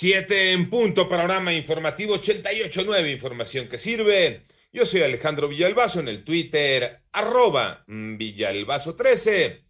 Siete en punto, panorama informativo 88.9, información que sirve. Yo soy Alejandro Villalbazo en el Twitter, arroba Villalbazo13.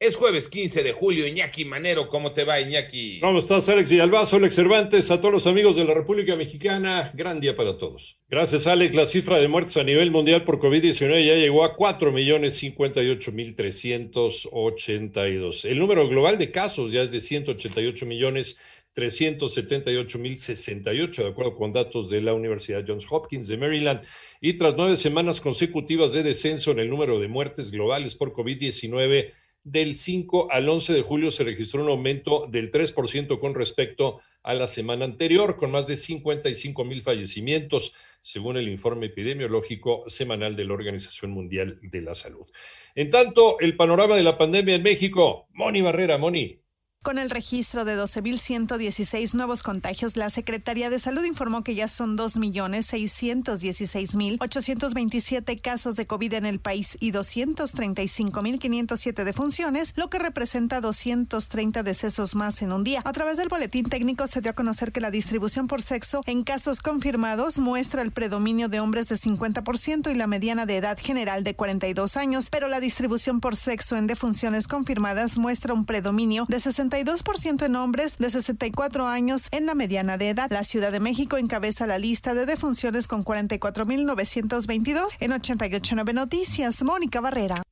Es jueves 15 de julio, Iñaki Manero, ¿cómo te va Iñaki? ¿Cómo estás Alex Villalbazo, Alex Cervantes, a todos los amigos de la República Mexicana? Gran día para todos. Gracias Alex, la cifra de muertes a nivel mundial por COVID-19 ya llegó a 4.058.382. El número global de casos ya es de 188 millones 378.068, de acuerdo con datos de la Universidad Johns Hopkins de Maryland. Y tras nueve semanas consecutivas de descenso en el número de muertes globales por COVID-19, del 5 al 11 de julio se registró un aumento del 3% con respecto a la semana anterior, con más de 55 mil fallecimientos, según el informe epidemiológico semanal de la Organización Mundial de la Salud. En tanto, el panorama de la pandemia en México, Moni Barrera, Moni. Con el registro de 12.116 nuevos contagios, la Secretaría de Salud informó que ya son 2.616.827 casos de COVID en el país y 235.507 defunciones, lo que representa 230 decesos más en un día. A través del boletín técnico se dio a conocer que la distribución por sexo en casos confirmados muestra el predominio de hombres de 50% y la mediana de edad general de 42 años, pero la distribución por sexo en defunciones confirmadas muestra un predominio de 60 42% en hombres de 64 años en la mediana de edad. La Ciudad de México encabeza la lista de defunciones con 44.922 en 88.9 Noticias. Mónica Barrera.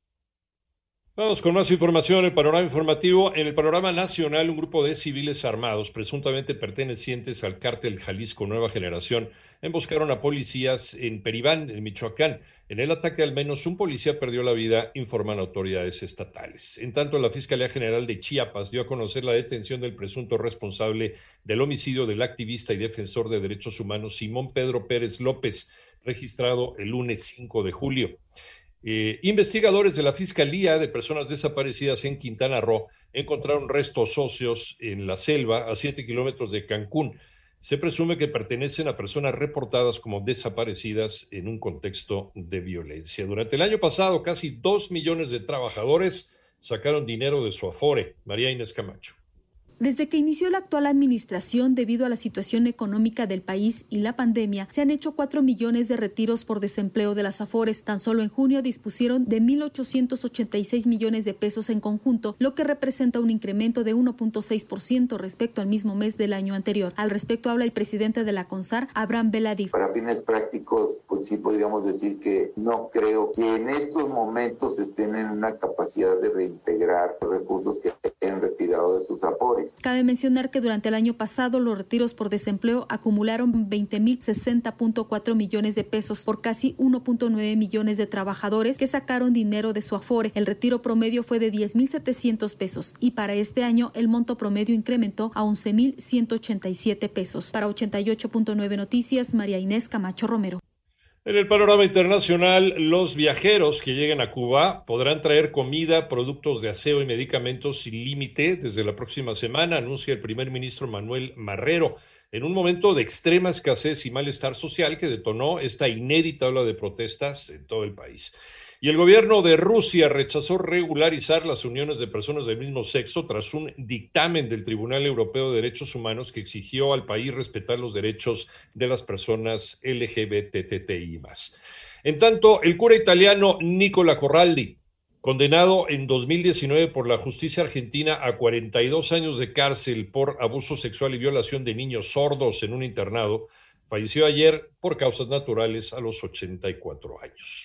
Vamos con más información. El panorama informativo. En el panorama nacional, un grupo de civiles armados, presuntamente pertenecientes al cártel Jalisco Nueva Generación, emboscaron a policías en Peribán, en Michoacán. En el ataque, al menos un policía perdió la vida, informan autoridades estatales. En tanto, la Fiscalía General de Chiapas dio a conocer la detención del presunto responsable del homicidio del activista y defensor de derechos humanos Simón Pedro Pérez López, registrado el lunes 5 de julio. Eh, investigadores de la Fiscalía de Personas Desaparecidas en Quintana Roo encontraron restos óseos en la selva a 7 kilómetros de Cancún. Se presume que pertenecen a personas reportadas como desaparecidas en un contexto de violencia. Durante el año pasado, casi dos millones de trabajadores sacaron dinero de su afore. María Inés Camacho. Desde que inició la actual administración, debido a la situación económica del país y la pandemia, se han hecho 4 millones de retiros por desempleo de las AFORES. Tan solo en junio dispusieron de 1.886 millones de pesos en conjunto, lo que representa un incremento de 1.6% respecto al mismo mes del año anterior. Al respecto habla el presidente de la CONSAR, Abraham Veladí. Para fines prácticos, pues sí podríamos decir que no creo que en estos momentos estén en una capacidad de reintegrar recursos que han retirado de sus AFORES. Cabe mencionar que durante el año pasado los retiros por desempleo acumularon 20.060.4 millones de pesos por casi 1.9 millones de trabajadores que sacaron dinero de su afore. El retiro promedio fue de 10.700 pesos y para este año el monto promedio incrementó a 11.187 pesos. Para 88.9 Noticias, María Inés Camacho Romero. En el panorama internacional, los viajeros que lleguen a Cuba podrán traer comida, productos de aseo y medicamentos sin límite desde la próxima semana, anuncia el primer ministro Manuel Marrero, en un momento de extrema escasez y malestar social que detonó esta inédita ola de protestas en todo el país. Y el gobierno de Rusia rechazó regularizar las uniones de personas del mismo sexo tras un dictamen del Tribunal Europeo de Derechos Humanos que exigió al país respetar los derechos de las personas LGBTTI. En tanto, el cura italiano Nicola Corraldi, condenado en 2019 por la justicia argentina a 42 años de cárcel por abuso sexual y violación de niños sordos en un internado, falleció ayer por causas naturales a los 84 años.